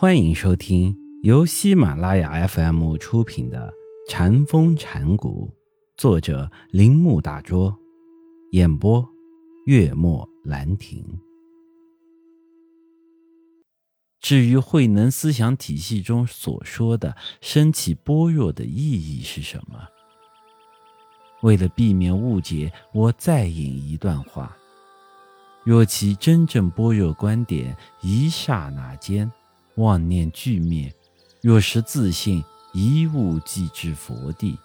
欢迎收听由喜马拉雅 FM 出品的《禅风禅谷，作者铃木大拙，演播月末兰亭。至于慧能思想体系中所说的升起般若的意义是什么？为了避免误解，我再引一段话：若其真正般若观点，一刹那间。妄念俱灭，若是自信，一物即至佛地。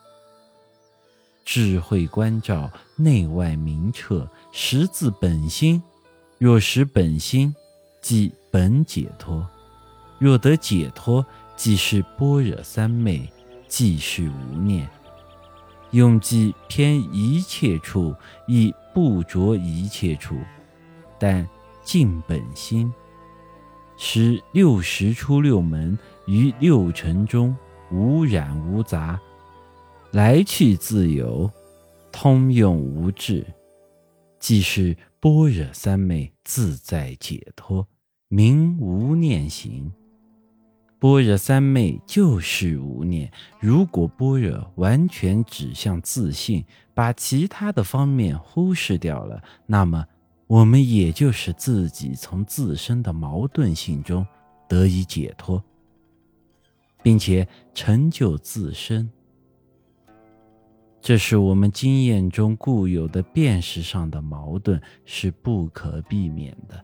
智慧关照，内外明彻，识自本心。若识本心，即本解脱。若得解脱，即是般若三昧，即是无念。用计偏一切处，亦不着一切处，但尽本心。使六十出六门于六尘中无染无杂，来去自由，通用无滞，即是般若三昧自在解脱，名无念行。般若三昧就是无念。如果般若完全指向自信，把其他的方面忽视掉了，那么。我们也就是自己从自身的矛盾性中得以解脱，并且成就自身。这是我们经验中固有的辨识上的矛盾，是不可避免的。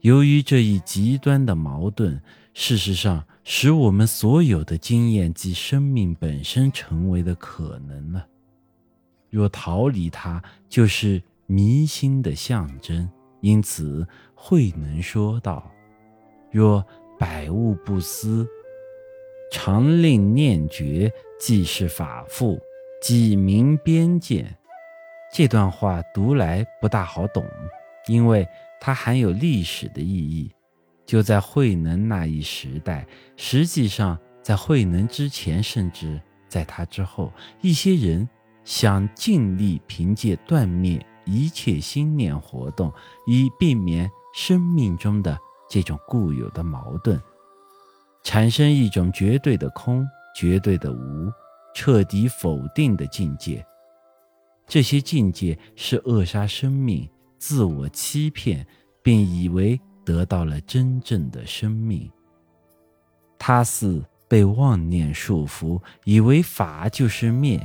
由于这一极端的矛盾，事实上使我们所有的经验及生命本身成为的可能了。若逃离它，就是。迷心的象征，因此慧能说道：“若百物不思，常令念觉，即是法父，即明边见。”这段话读来不大好懂，因为它含有历史的意义。就在慧能那一时代，实际上在慧能之前，甚至在他之后，一些人想尽力凭借断灭。一切心念活动，以避免生命中的这种固有的矛盾，产生一种绝对的空、绝对的无、彻底否定的境界。这些境界是扼杀生命、自我欺骗，并以为得到了真正的生命。他似被妄念束缚，以为法就是灭。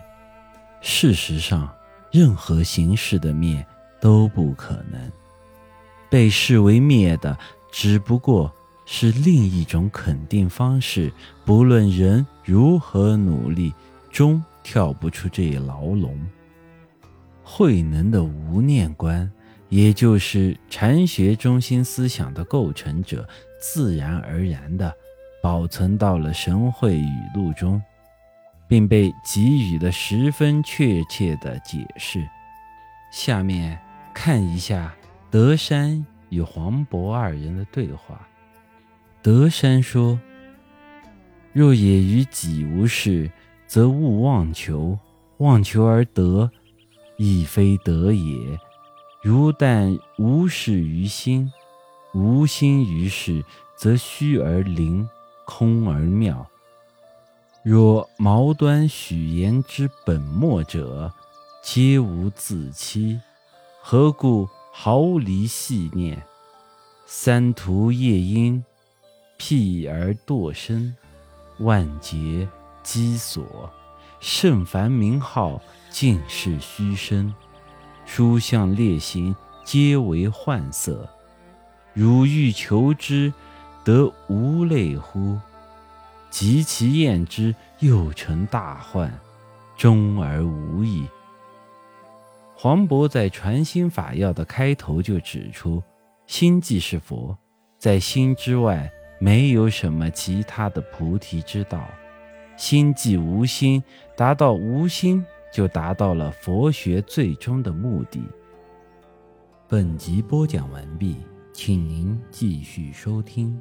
事实上。任何形式的灭都不可能，被视为灭的只不过是另一种肯定方式。不论人如何努力，终跳不出这一牢笼。慧能的无念观，也就是禅学中心思想的构成者，自然而然地保存到了神会语录中。并被给予了十分确切的解释。下面看一下德山与黄渤二人的对话。德山说：“若也于己无事，则勿妄求；妄求而得，亦非得也。如但无事于心，无心于事，则虚而灵，空而妙。”若毛端许言之本末者，皆无自欺，何故毫厘细念？三途夜莺，辟而堕身，万劫积所，甚凡名号，尽是虚声。书相列行，皆为幻色。汝欲求之，得无类乎？及其验之，又成大患，终而无益。黄渤在《传心法要》的开头就指出：心即是佛，在心之外没有什么其他的菩提之道。心即无心，达到无心，就达到了佛学最终的目的。本集播讲完毕，请您继续收听。